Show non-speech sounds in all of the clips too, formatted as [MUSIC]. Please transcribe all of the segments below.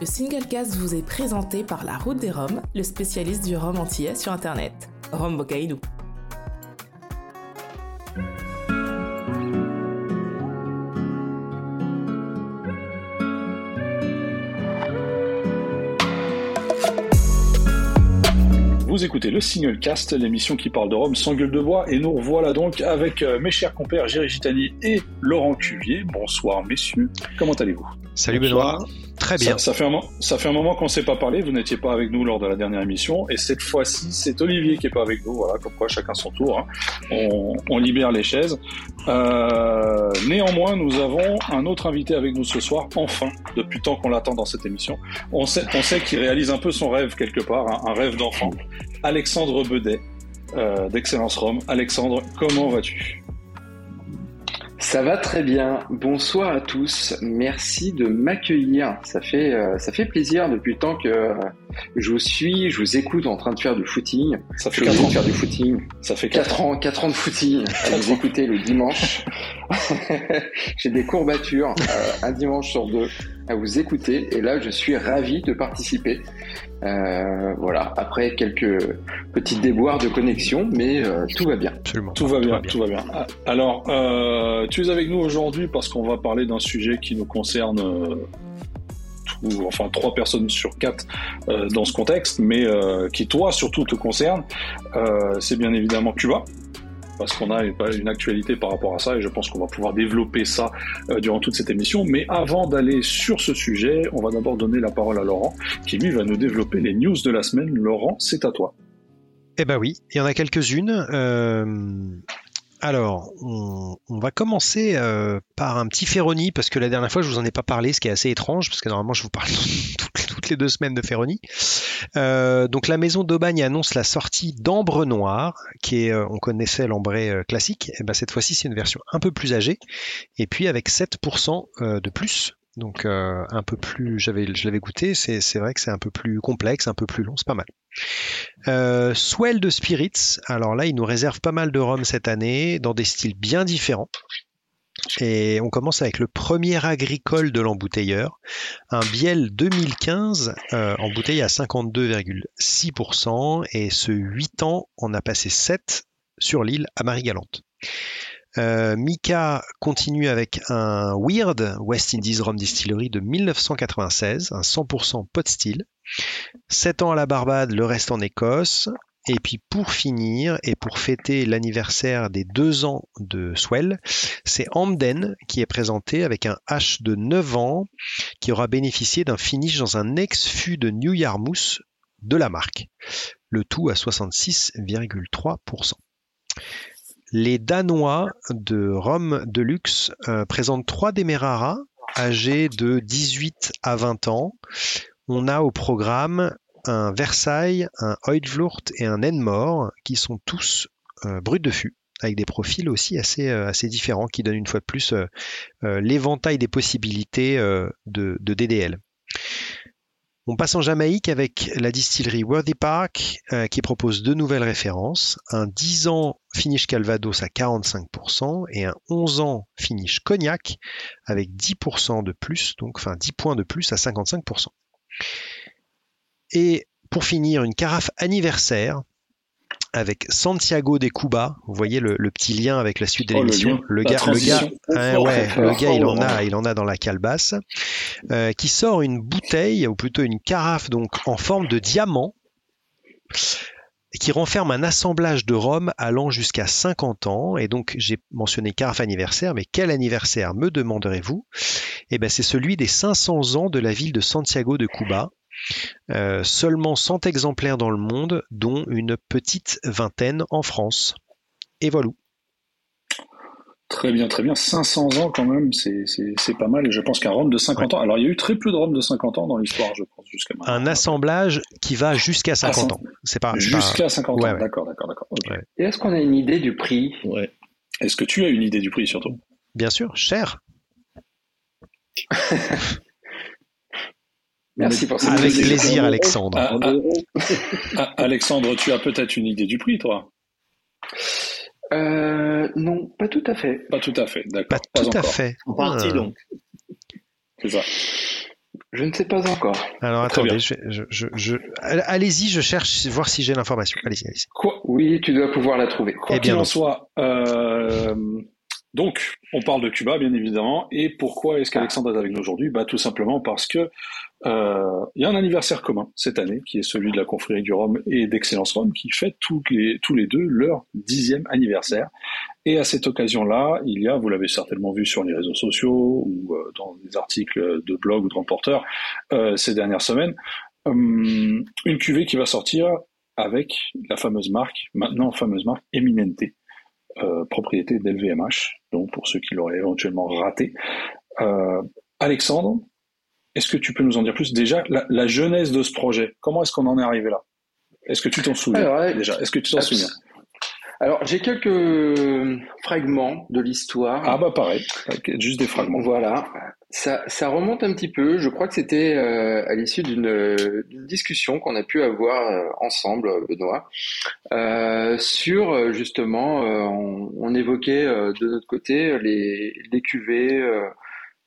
Le Singlecast vous est présenté par La Route des Roms, le spécialiste du rhum antillais sur Internet. Rome Bocaïdou. Vous écoutez le Single Cast, l'émission qui parle de Rome sans gueule de bois, et nous revoilà donc avec euh, mes chers compères Géry Gitani et Laurent Cuvier. Bonsoir messieurs, comment allez-vous? Salut Benoît. Très bien. Ça, fait, un, ça fait un moment qu'on ne s'est pas parlé, vous n'étiez pas avec nous lors de la dernière émission, et cette fois-ci, c'est Olivier qui est pas avec nous, voilà, comme quoi chacun son tour, hein. on, on, libère les chaises. Euh, néanmoins, nous avons un autre invité avec nous ce soir, enfin, depuis tant qu'on l'attend dans cette émission. On sait, on sait qu'il réalise un peu son rêve quelque part, hein, un rêve d'enfant. Alexandre Bedet, euh, d'Excellence Rome. Alexandre, comment vas-tu? Ça va très bien. Bonsoir à tous. Merci de m'accueillir. Ça fait euh, ça fait plaisir depuis le temps que euh, je vous suis, je vous écoute en train de faire du footing. Ça fait 4 ans de faire du footing. Ça fait 4, ans, 4 ans de footing. [LAUGHS] À vous écouter le dimanche. [LAUGHS] J'ai des courbatures euh, un dimanche sur deux à vous écouter et là je suis ravi de participer. Euh, voilà, après quelques petites déboires de connexion, mais euh, tout va bien. Absolument. Tout va bien, tout va bien. Alors, euh, tu es avec nous aujourd'hui parce qu'on va parler d'un sujet qui nous concerne enfin trois personnes sur quatre euh, dans ce contexte, mais euh, qui toi surtout te concerne. Euh, c'est bien évidemment Cuba parce qu'on a une actualité par rapport à ça et je pense qu'on va pouvoir développer ça euh, durant toute cette émission. Mais avant d'aller sur ce sujet, on va d'abord donner la parole à Laurent qui lui va nous développer les news de la semaine. Laurent, c'est à toi. Eh ben oui, il y en a quelques-unes. Euh, alors, on, va commencer euh, par un petit Ferroni, parce que la dernière fois, je vous en ai pas parlé, ce qui est assez étrange, parce que normalement, je vous parle [LAUGHS] toutes, les deux semaines de Ferroni. Euh, donc, la maison d'Aubagne annonce la sortie d'Ambre Noir, qui est, euh, on connaissait l'ambré classique, et ben cette fois-ci, c'est une version un peu plus âgée, et puis avec 7% de plus donc un peu plus, j'avais, je l'avais goûté, c'est, vrai que c'est un peu plus complexe, un peu plus long, c'est pas mal. Euh, Swell de Spirits, alors là il nous réserve pas mal de rhum cette année, dans des styles bien différents. Et on commence avec le premier agricole de l'embouteilleur, un Biel 2015 euh, embouteillé à 52,6%, et ce 8 ans, on a passé 7 sur l'île à Marie-Galante. Euh, Mika continue avec un Weird West Indies Rum Distillery de 1996, un 100% pot style. 7 ans à la Barbade, le reste en Écosse. Et puis pour finir, et pour fêter l'anniversaire des 2 ans de Swell, c'est Hamden qui est présenté avec un H de 9 ans qui aura bénéficié d'un finish dans un ex-fût de New Yarmouth de la marque. Le tout à 66,3%. Les Danois de Rome de luxe euh, présentent trois Demerara âgés de 18 à 20 ans. On a au programme un Versailles, un Heudvlurt et un Enmore qui sont tous euh, bruts de fût avec des profils aussi assez, euh, assez différents qui donnent une fois de plus l'éventail des possibilités de, DDL. On passe en Jamaïque avec la distillerie Worthy Park euh, qui propose deux nouvelles références, un 10 ans finish Calvados à 45% et un 11 ans finish Cognac avec 10% de plus, donc enfin 10 points de plus à 55%. Et pour finir, une carafe anniversaire avec Santiago de Cuba. Vous voyez le, petit lien avec la suite de oh, l'émission. le, gars, le gars, hein, ouais, le gars, il en a, il en a dans la calebasse, euh, qui sort une bouteille ou plutôt une carafe donc en forme de diamant qui renferme un assemblage de rhum allant jusqu'à 50 ans. Et donc, j'ai mentionné carafe anniversaire, mais quel anniversaire me demanderez-vous? Eh bien, c'est celui des 500 ans de la ville de Santiago de Cuba, seulement 100 exemplaires dans le monde, dont une petite vingtaine en France. Et voilà. Très bien, très bien. 500 ans quand même, c'est pas mal. Et je pense qu'un rhum de 50 ans. Alors, il y a eu très peu de rhum de 50 ans dans l'histoire, je pense, jusqu'à maintenant. Un assemblage qui va jusqu'à 50 ans. C'est pas jusqu'à 50 ans. D'accord, d'accord, d'accord. Et est-ce qu'on a une idée du prix? Ouais. Est-ce que tu as une idée du prix surtout? Bien sûr, cher. [LAUGHS] Merci pour ça. Avec plaisir, Alexandre. Ah, ah, [LAUGHS] ah, Alexandre, tu as peut-être une idée du prix, toi? Euh, Non, pas tout à fait. Pas tout à fait, d'accord. Pas, tout à fait. En partie, donc. C'est ça. Je ne sais pas encore. Alors attendez, je, allez-y, je cherche voir si j'ai l'information. Allez-y, allez-y. Quoi? Oui, tu dois pouvoir la trouver. Quoi eh qu'il en soit, euh, donc on parle de Cuba bien évidemment. Et pourquoi est-ce qu'Alexandre est avec nous aujourd'hui? Bah tout simplement parce que euh, il y a un anniversaire commun cette année qui est celui de la confrérie du Rhum et d'Excellence Rome qui fête tous les, tous les deux leur dixième anniversaire. Et à cette occasion-là, il y a, vous l'avez certainement vu sur les réseaux sociaux ou euh, dans des articles de blog ou de reporters euh, ces dernières semaines, une cuvée qui va sortir avec la fameuse marque, maintenant fameuse marque Eminente, propriété d'LVMH, donc pour ceux qui l'auraient éventuellement raté. Alexandre, est-ce que tu peux nous en dire plus Déjà, la, genèse de ce projet, comment est-ce qu'on en est arrivé là? Est-ce que tu t'en souviens déjà? Est-ce que tu t'en souviens? Alors, j'ai quelques fragments de l'histoire. Ah bah pareil, juste des fragments. Voilà, ça, ça remonte un petit peu. Je crois que c'était euh, à l'issue d'une discussion qu'on a pu avoir euh, ensemble, Benoît, euh, sur justement, on, on, évoquait de notre côté les, les cuvées,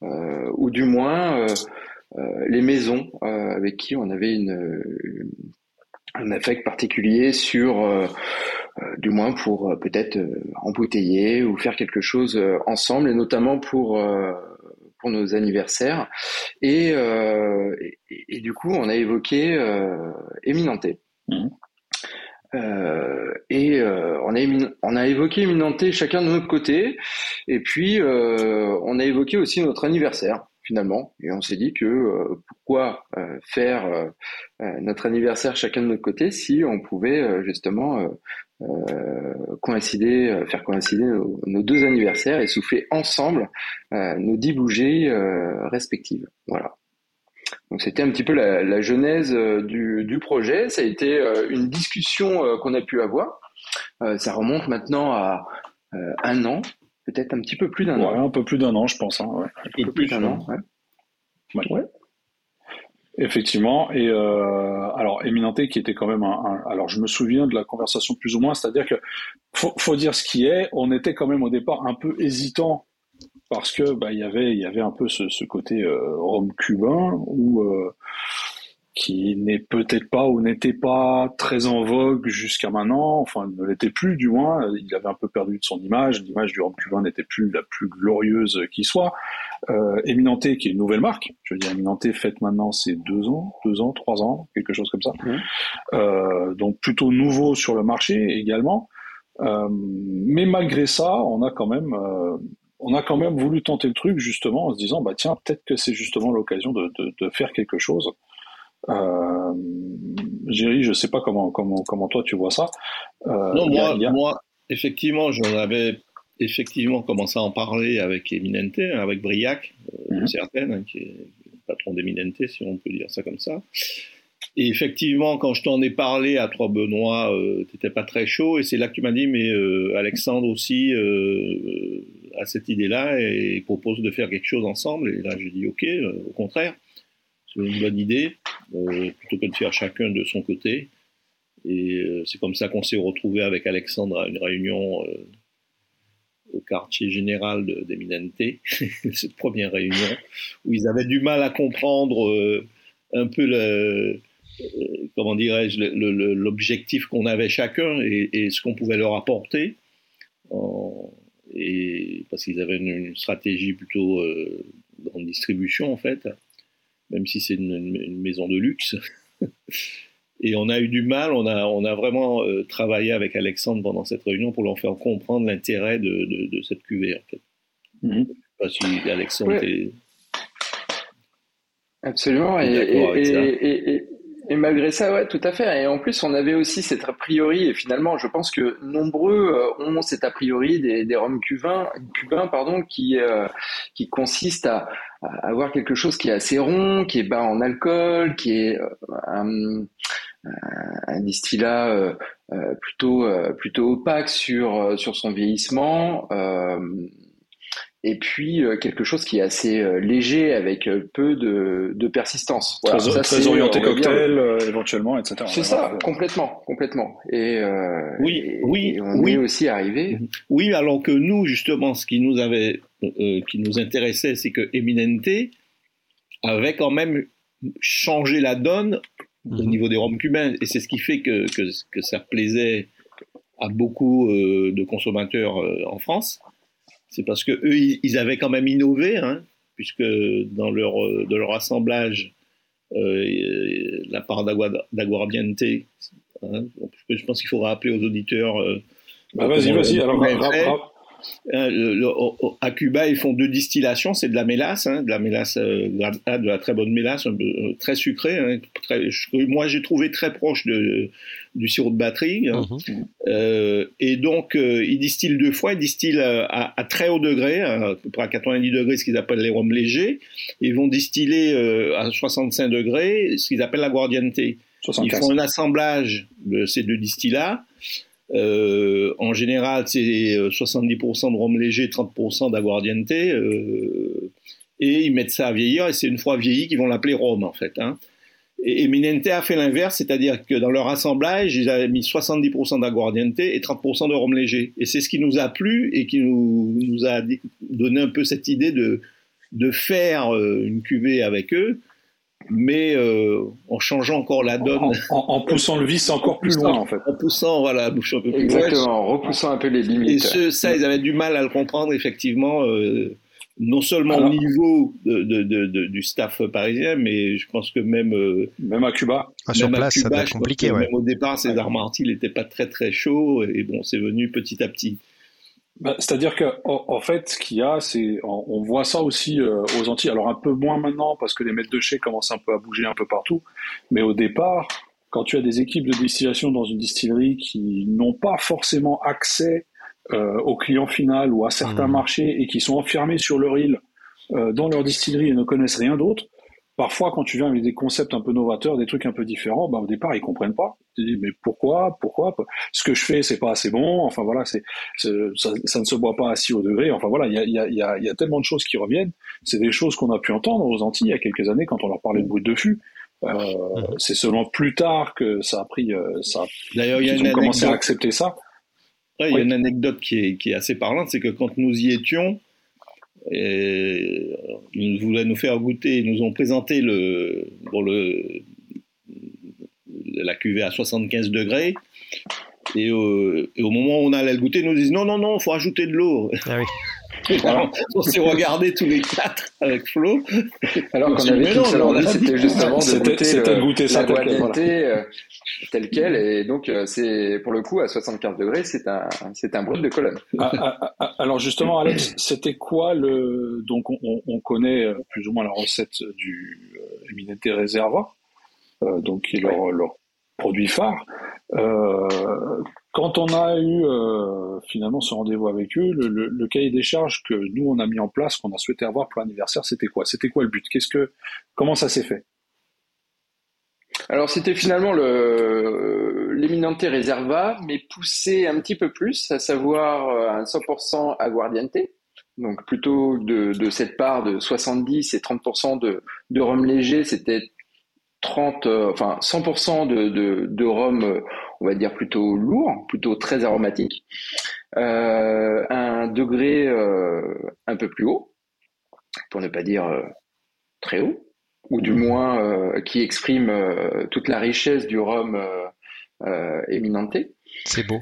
ou du moins euh, les maisons euh, avec qui on avait une, un affect particulier sur, euh, du moins pour peut-être embouteiller ou faire quelque chose ensemble, et notamment pour pour nos anniversaires. Et, et, du coup, on a évoqué Éminenté. Mmh. et on, a on a évoqué Éminenté chacun de notre côté, et puis on a évoqué aussi notre anniversaire finalement. Et on s'est dit que euh, pourquoi euh, faire euh, notre anniversaire chacun de notre côté si on pouvait justement coïncider, faire coïncider nos, deux anniversaires et souffler ensemble nos dix bougies respectives. Voilà. Donc c'était un petit peu la, genèse du, projet. Ça a été une discussion qu'on a pu avoir. ça remonte maintenant à un an peut-être un petit peu plus d'un an. Un peu plus d'un an, je pense. Hein, un peu plus, d'un an, ouais. Effectivement. Et euh, alors, Éminenté qui était quand même un, Alors, je me souviens de la conversation plus ou moins, c'est-à-dire que faut, faut dire ce qui est. On était quand même au départ un peu hésitant parce que bah, il y avait il y avait un peu ce, ce côté euh, rhum cubain où euh, qui n'est peut-être pas ou n'était pas très en vogue jusqu'à maintenant, enfin ne l'était plus du moins, il avait un peu perdu de son image, l'image du rhum cubain n'était plus la plus glorieuse qui soit. Euh, Eminente, qui est une nouvelle marque, je veux dire Eminente faite maintenant c'est deux ans, deux ans, trois ans, quelque chose comme ça, mmh. euh, donc plutôt nouveau sur le marché également. Euh, mais malgré ça, on a quand même euh, on a quand même voulu tenter le truc justement en se disant bah tiens peut-être que c'est justement l'occasion de, de, de, faire quelque chose euh, Géry, je sais pas comment, comment, comment toi tu vois ça. Euh, non, moi, moi, effectivement, j'en avais effectivement commencé à en parler avec Eminente, avec Briac, euh, mhm. certaine, hein, qui est patron d'Eminente, si on peut dire ça comme ça. Et effectivement, quand je t'en ai parlé à Trois Benoît, euh, t'étais pas très chaud, et c'est là que tu m'as dit, mais euh, Alexandre aussi euh, a cette idée-là et propose de faire quelque chose ensemble. Et là, j'ai dit, ok, au contraire c'est une bonne idée, euh, plutôt que de faire chacun de son côté. Et euh, c'est comme ça qu'on s'est retrouvé avec Alexandre à une réunion euh, au quartier général d'Eminente, [LAUGHS] cette première réunion, où ils avaient du mal à comprendre un peu comment dirais-je, l'objectif qu'on avait chacun et, ce qu'on pouvait leur apporter. parce qu'ils avaient une, stratégie plutôt grande distribution en fait même si c'est une, maison de luxe. [LAUGHS] Et on a eu du mal, on a, on a vraiment euh, travaillé avec Alexandre pendant cette réunion pour leur faire comprendre l'intérêt de, de, cette cuvée. En fait. Mm-hmm. Je ne sais pas si Alexandre Absolument. Et, et, malgré ça, ouais, tout à fait. Et en plus, on avait aussi cet a priori, et finalement, je pense que nombreux euh, ont cet a priori des, des roms cubains, cubains pardon, qui, euh, qui consiste à, avoir quelque chose qui est assez rond, qui est bas en alcool, qui est euh, un, un, distillat euh, euh, plutôt plutôt opaque sur sur son vieillissement. Et puis quelque chose qui est assez léger avec peu de, de persistance. Voilà, très, très orienté cocktail éventuellement, etc. C'est ça, complètement, complètement. Et oui, oui, on oui. est aussi arrivé. Oui, alors que nous, justement, ce qui nous avait euh, qui nous intéressait, c'est que Eminente avait quand même changer la donne au mhm. niveau des rhums cubains. Et c'est ce qui fait que, que, ça plaisait à beaucoup euh, de consommateurs euh, en France. C'est parce que eux, ils avaient quand même innové, hein, puisque dans leur, euh, de leur assemblage, la part d'aguardiente, hein, je pense qu'il faudra rappeler aux auditeurs. Bah, vas-y, vas-y. Alors, euh, à Cuba, ils font deux distillations, c'est de la mélasse, hein, de la mélasse, euh, de la très bonne mélasse, euh, très sucrée. Hein, moi, j'ai trouvé très proche de, du sirop de batterie. Hein. Mhm. et donc, ils distillent deux fois. Ils distillent à, très haut degré, à peu près à 90 degrés, ce qu'ils appellent les rhums légers. Ils vont distiller à 65 degrés, ce qu'ils appellent la guardiente. Ils font un assemblage de ces deux distillats. Euh, en général, c'est 70% de rhum léger, 30% d'aguardiente. Euh, et ils mettent ça à vieillir, et c'est une fois vieilli qu'ils vont l'appeler rhum, en fait. Hein. Et Eminente a fait l'inverse, c'est-à-dire que dans leur assemblage, ils avaient mis 70% d'aguardiente et 30% de rhum léger. Et c'est ce qui nous a plu et qui nous, a donné un peu cette idée de, de faire euh, une cuvée avec eux mais euh, en changeant encore la donne. En, poussant le vice encore plus loin, en fait. En poussant, voilà, un peu plus Exactement, en repoussant un peu les limites. Et ça, ils avaient du mal à le comprendre, effectivement, euh, non seulement au niveau de, du staff parisien, mais je pense que même. Euh, même à Cuba. Ah, sur place, ça doit être compliqué, ouais. Même au départ, César Marty, il n'était pas très très chaud, et bon, c'est venu petit à petit. Bah, c'est-à-dire qu'en en fait, ce qu'il y a, c'est on, voit ça aussi euh, aux Antilles. Alors un peu moins maintenant parce que les maîtres de chez commencent un peu à bouger un peu partout. Mais au départ, quand tu as des équipes de distillation dans une distillerie qui n'ont pas forcément accès euh, au client final ou à certains mmh. marchés et qui sont enfermés sur leur île euh, dans leur distillerie et ne connaissent rien d'autre, parfois quand tu viens avec des concepts un peu novateurs, des trucs un peu différents, bah, au départ ils comprennent pas. Tu dis mais pourquoi, pourquoi? Ce que je fais c'est pas assez bon. Enfin voilà, c'est ça, ça, ne se boit pas à si haut degré. Enfin voilà, il y a, y, a, y, a, y a tellement de choses qui reviennent. C'est des choses qu'on a pu entendre aux Antilles il y a quelques années quand on leur parlait de brut de fût. Euh, mmh. C'est seulement plus tard que ça a pris, euh, ça. D'ailleurs, il y a une commencé à accepter ça. il y a une anecdote qui est, qui est assez parlante, c'est que quand nous y étions, et ils voulaient nous faire goûter, ils nous ont présenté le, le, la cuvée à 75 degrés. Et, au moment où on allait le goûter, ils nous disent non, non, non, il faut ajouter de l'eau. Ah oui. [LAUGHS] on s'est regardé tous les quatre avec Flo. Alors qu'on avait seule envie, c'était justement de goûter, goûter ça tel quel. Et donc, euh, c'est pour le coup, à 75 degrés, c'est un, c'est un brut de colonne. Ah, ah, ah, alors justement, Alex, c'était quoi le... Donc, on, connaît euh, plus ou moins la recette du euh, Eminente Reserva, euh, donc qui est leur, leur produit phare. quand on a eu finalement ce rendez-vous avec eux, le, le, cahier des charges que nous on a mis en place, qu'on a souhaité avoir pour l'anniversaire, c'était quoi? C'était quoi le but? Qu'est-ce que comment ça s'est fait? Alors c'était finalement le l'éminente reserva, mais poussé un petit peu plus, à savoir euh, un 100% aguardiente, donc plutôt de, de, cette part de 70 et 30% de, de rhum léger, c'était 30, euh, enfin 100% de, de, de rhum, euh, on va dire plutôt lourd, plutôt très aromatique, euh, un degré un peu plus haut, pour ne pas dire très haut, ou du moins euh, qui exprime euh, toute la richesse du rhum euh, éminente. C'est beau.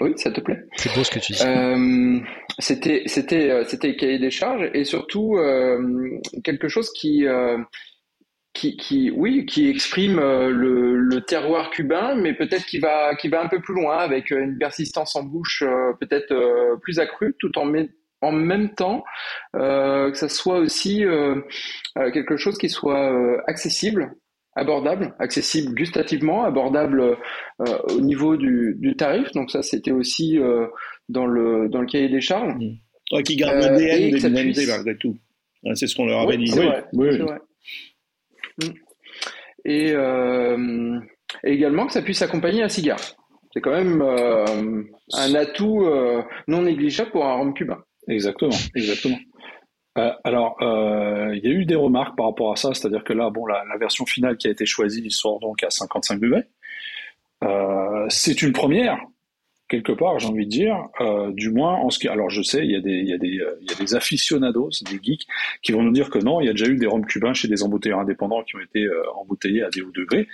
oui, ça te plaît? C'est beau ce que tu dis. c'était c'était c'était cahier des charges et surtout quelque chose qui qui, qui, oui, qui exprime le, le terroir cubain, mais peut-être qui va, qui va un peu plus loin avec une persistance en bouche peut-être plus accrue, tout en, en même temps euh, que ça soit aussi euh, euh, quelque chose qui soit accessible, abordable, accessible gustativement, abordable au niveau du, du, tarif. Donc ça, c'était aussi dans le dans le cahier des charges. Mmh. qui garde l'ADN de l'humanité malgré tout. C'est ce qu'on leur avait dit. Vrai, oui, vrai. Mmh. Et, et, également que ça puisse accompagner un cigare. C'est quand même un atout non négligeable pour un rhum cubain. Exactement, exactement. Euh, alors, euh, il y a eu des remarques par rapport à ça, c'est-à-dire que là, bon, la, version finale qui a été choisie sort donc à 55 degrés. Euh, c'est une première, quelque part, j'ai envie de dire, euh, du moins en ce qui. Alors, je sais, il y a des, il y a il y a des aficionados, des geeks, qui vont nous dire que non, il y a déjà eu des rhums cubains chez des embouteilleurs indépendants qui ont été embouteillés à des hauts degrés.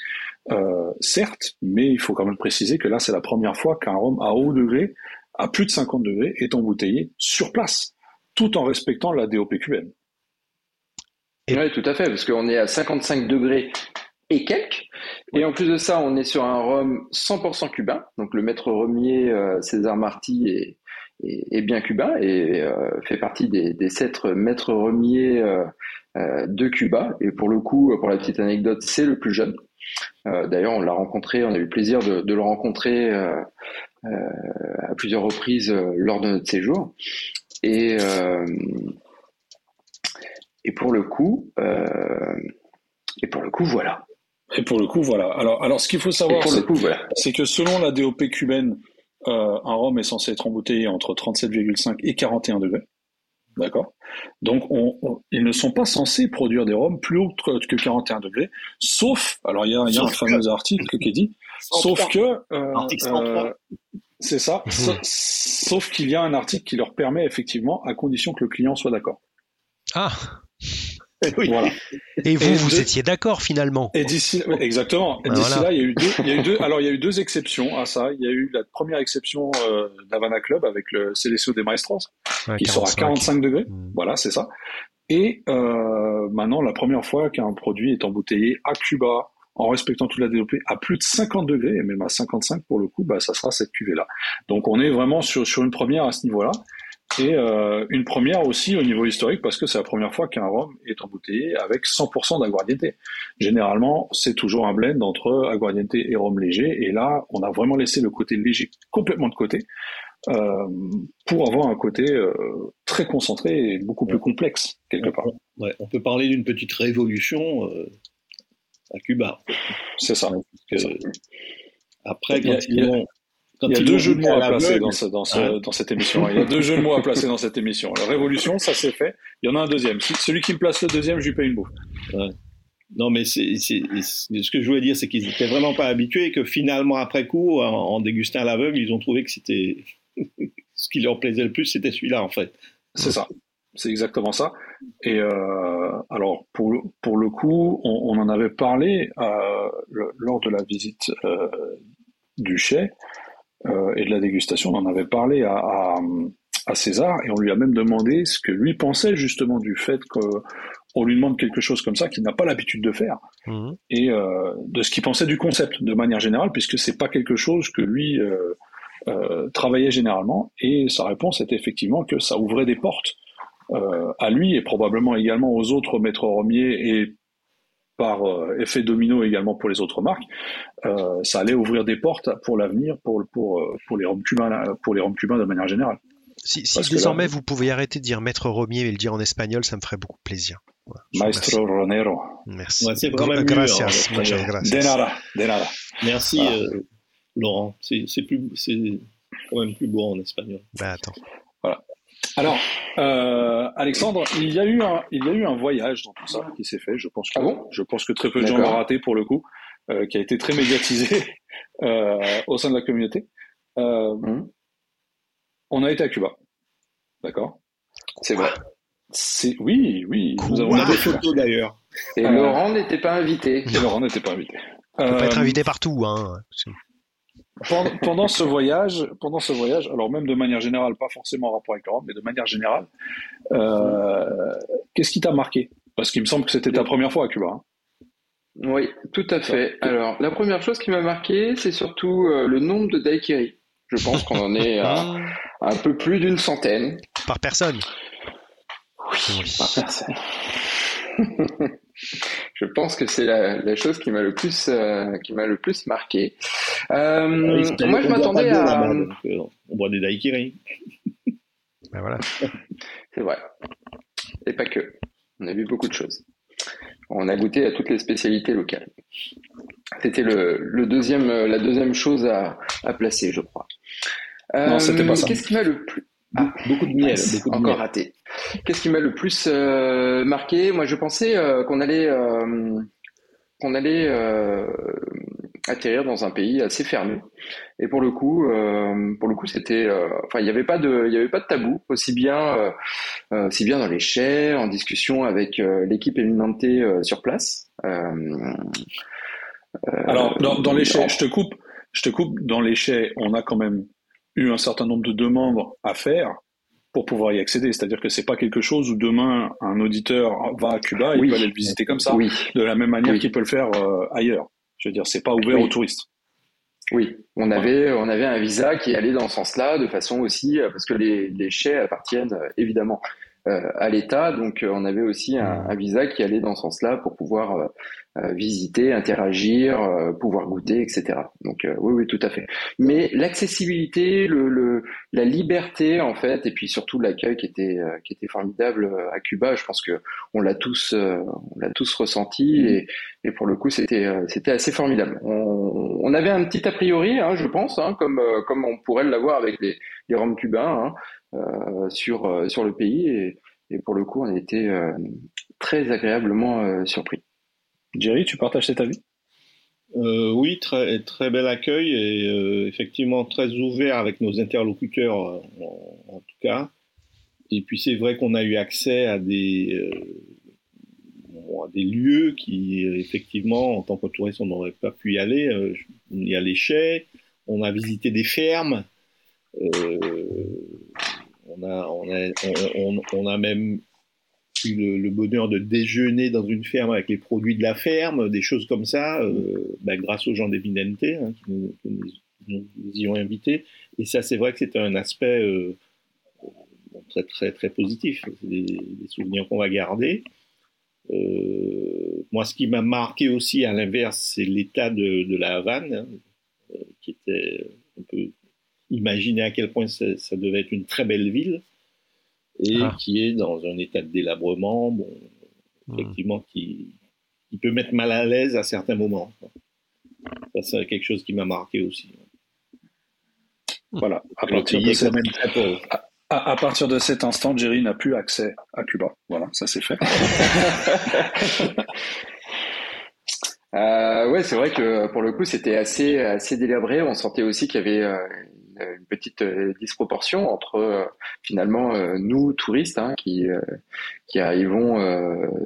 certes, mais il faut quand même préciser que là, c'est la première fois qu'un rhum à haut degré, à plus de 50 degrés, est embouteillé sur place, tout en respectant la DOP cubaine. Oui, tout à fait, parce qu'on est à 55 degrés et quelques. Et en plus de ça, on est sur un rhum 100% cubain. Donc le maître remier euh, César Marty est, est, bien cubain et euh, fait partie des, des sept maîtres remiers euh, de Cuba. Et pour le coup, pour la petite anecdote, c'est le plus jeune. D'ailleurs, on l'a rencontré, on a eu le plaisir de, de le rencontrer à plusieurs reprises lors de notre séjour. Et et pour le coup, euh, et pour le coup, voilà. Et pour le coup, voilà. Alors, alors ce qu'il faut savoir, c'est que selon la DOP cubaine, euh, un rhum est censé être embouteillé entre 37,5 et 41 degrés. D'accord? Donc, on, ils ne sont pas censés produire des rhums plus hauts que 41 degrés, sauf, alors il y a, y a un fameux article qui dit, sauf que... Euh, c'est ça, sauf qu'il y a un article qui leur permet effectivement, à condition que le client soit d'accord. Ah Et vous, vous étiez d'accord finalement Et d'ici, exactement. Et ben d'ici là, il y, a eu deux, il y a eu deux, alors il y a eu deux exceptions à ça. Il y a eu la première exception euh, d'Havana Club avec le Célesio des Maestros, qui sera à 45 degrés. Hmm. Voilà, c'est ça. Et euh, maintenant, la première fois qu'un produit est embouteillé à Cuba, en respectant toute la DOP, à plus de 50 degrés, et même à 55 pour le coup, bah, ça sera cette cuvée-là. Donc on est vraiment sur, sur une première à ce niveau-là. Et euh, une première aussi au niveau historique parce que c'est la première fois qu'un rhum est embouteillé avec 100% d'aguardiente. Généralement, c'est toujours un blend entre aguardiente et rhum léger. Et là, on a vraiment laissé le côté léger complètement de côté euh, pour avoir un côté euh, très concentré et beaucoup plus complexe quelque part. Ouais, on peut parler d'une petite révolution euh, à Cuba. C'est ça. Après, quand ils vont il y a deux jeux de mots à, placer dans, dans, cette émission. Il y a deux jeux de mots à placer dans cette émission. La révolution, ça s'est fait. Il y en a un deuxième. Celui qui me place le deuxième, je lui paye une bouffe. Non, mais c'est, ce que je voulais dire, c'est qu'ils n'étaient vraiment pas habitués et que finalement, après coup, en, dégustant à l'aveugle, ils ont trouvé que c'était [LAUGHS] ce qui leur plaisait le plus, c'était celui-là, en fait. C'est ça. C'est exactement ça. Et euh, alors, pour le, pour le coup, on, en avait parlé euh, lors de la visite euh, du Chais. Euh, et de la dégustation. On en avait parlé à, à, à, César et on lui a même demandé ce que lui pensait justement du fait qu'on lui demande quelque chose comme ça qu'il n'a pas l'habitude de faire mmh. et de ce qu'il pensait du concept de manière générale puisque c'est pas quelque chose que lui travaillait généralement et sa réponse était effectivement que ça ouvrait des portes à lui et probablement également aux autres maîtres romiers et par euh, effet domino également pour les autres marques, euh, ça allait ouvrir des portes pour l'avenir pour, pour, euh, pour les roms cubains pour les roms cubains de manière générale. Si, si désormais vous pouvez arrêter de dire maître romier et le dire en espagnol, ça me ferait beaucoup plaisir. Maestro Ronero. Merci. c'est quand même gracias, muchas gracias. De nada, de nada. Merci euh, Laurent. C'est quand même plus beau en espagnol. Bah attends. Voilà. Alors, euh, Alexandre, il y a eu un, il y a eu un voyage dans tout ça qui s'est fait. Je pense que, ah bon? je pense que très peu de gens l'ont raté pour le coup, euh, qui a été très médiatisé [LAUGHS] euh, au sein de la communauté. Euh, mmh. On a été à Cuba, d'accord? C'est vrai. C'est oui, oui. Nous avons des photos d'ailleurs. Et Laurent n'était pas invité. Et Laurent n'était pas invité. On peut pas être invité partout, hein pendant, ce voyage, pendant ce voyage, alors même de manière générale, pas forcément en rapport avec l'Europe, mais de manière générale, euh, qu'est-ce qui t'a marqué? Parce qu'il me semble que c'était ta première fois à Cuba. Hein. Oui, tout à fait. Alors, la première chose qui m'a marqué, c'est surtout euh, le nombre de daiquiris. Je pense qu'on en est à [LAUGHS] un peu plus d'une centaine. Par personne? Oui, par personne. [LAUGHS] je pense que c'est la, chose qui m'a le plus euh, qui m'a le plus marqué. Euh, ah moi, je m'attendais à. Euh, on boit des daiquiris. [LAUGHS] ben voilà. c'est vrai. Et pas que. On a vu beaucoup de choses. On a goûté à toutes les spécialités locales. C'était le, le, deuxième, la deuxième chose à, à placer, je crois. non, c'était pas ça. Qu'est-ce qui m'a le plus ah, beaucoup de miel, encore raté. Qu'est-ce qui m'a le plus euh, marqué? Moi, je pensais euh, qu'on allait, euh, qu'on allait atterrir dans un pays assez fermé. Et pour le coup, pour le coup, c'était, enfin, il n'y avait pas de, il y avait pas de tabou, aussi bien, aussi bien dans les chais, en discussion avec l'équipe éminente sur place. Alors, dans, dans les chais, je te coupe, je te coupe. Dans les chais, on a quand même eu un certain nombre de demandes à faire pour pouvoir y accéder. C'est-à-dire que c'est pas quelque chose où demain un auditeur va à Cuba, et il peut aller le visiter comme ça, de la même manière qu'il peut le faire euh, ailleurs. Je veux dire, c'est pas ouvert aux touristes. Oui, on avait on avait un visa qui allait dans ce sens-là, de façon aussi euh, parce que les les chais appartiennent euh, évidemment à l'État, donc on avait aussi un, un, visa qui allait dans ce sens-là pour pouvoir euh, visiter, interagir, euh, pouvoir goûter, etc. Donc euh, oui, oui, tout à fait. Mais l'accessibilité, le, le, la liberté en fait, et puis surtout l'accueil qui était qui était formidable à Cuba. Je pense que on l'a tous on l'a tous ressenti et, et pour le coup c'était c'était assez formidable. On, on, avait un petit a priori, hein, je pense, hein, comme comme on pourrait l'avoir avec les les Roms cubains hein, sur sur le pays et, et pour le coup on a été très agréablement surpris. Jerry, tu partages cet avis? Euh, oui, très, très bel accueil et euh, effectivement très ouvert avec nos interlocuteurs euh, en, tout cas. Et puis c'est vrai qu'on a eu accès à des, des lieux qui effectivement en tant que touriste on n'aurait pas pu y aller. on y a les chais, on a visité des fermes, on a, on, a, on a même le, bonheur de déjeuner dans une ferme avec les produits de la ferme, des choses comme ça, euh, bah, grâce aux gens d'Eminente hein, qui, nous, y ont invités. Et ça, c'est vrai que c'est un aspect euh, très, très, très positif. C'est des, souvenirs qu'on va garder. Euh, moi, ce qui m'a marqué aussi, à l'inverse, c'est l'état de, la Havane, hein, qui était, on peut imaginer à quel point ça devait être une très belle ville et ah. qui est dans un état de délabrement, bon, hmm. effectivement, qui, qui, peut mettre mal à l'aise à certains moments. Ça, c'est quelque chose qui m'a marqué aussi. Voilà. À partir, de cet... à, partir, de cet instant, Jerry n'a plus accès à Cuba. Voilà, ça c'est fait. [LAUGHS] euh, ouais, c'est vrai que pour le coup, c'était assez, assez délabré. On sentait aussi qu'il y avait euh, une petite euh, disproportion entre euh, finalement euh, nous touristes hein, qui qui arrivons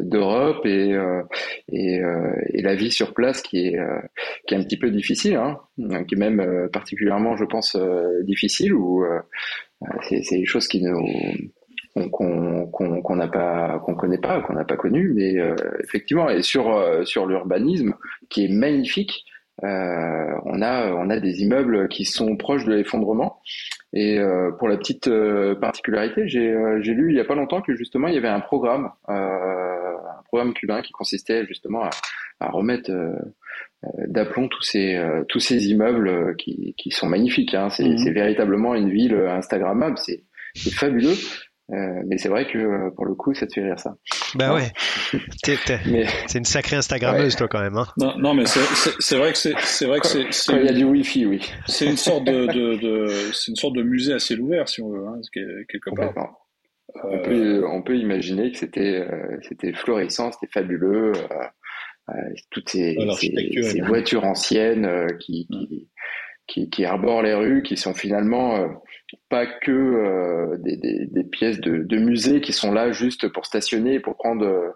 d'Europe et, et, la vie sur place qui est qui est un petit peu difficile, hein, qui est même particulièrement, je pense, difficile ou c'est des choses qui nous qu'on qu'on connaît pas qu'on n'a pas connu mais effectivement et sur sur l'urbanisme qui est magnifique euh, on a on a des immeubles qui sont proches de l'effondrement. Et euh, pour la petite euh, particularité, j'ai j'ai lu il y a pas longtemps que justement il y avait un programme un programme cubain qui consistait justement à, à remettre d'aplomb tous ces tous ces immeubles qui, qui sont magnifiques. Hein. C'est mmh. véritablement une ville Instagrammable. C'est fabuleux. Euh, mais c'est vrai que euh, pour le coup, ça te fait rire ça. Bah ouais. [LAUGHS] C'est une sacrée Instagrammeuse, toi, quand même. Hein. Non, non, mais c'est vrai que c'est vrai que c'est. Quand il y a du Wi-Fi, oui. C'est une sorte de, de, [LAUGHS] de c'est une sorte de musée à ciel ouvert, si on veut, hein, quelque part. Euh... On, peut, on peut imaginer que c'était euh, c'était florissant, c'était fabuleux. Euh, toutes ces, ces, ces voitures anciennes qui, qui, qui, qui, arborent les rues, qui sont finalement pas que euh, des, des, des, pièces de, de, musée qui sont là juste pour stationner pour prendre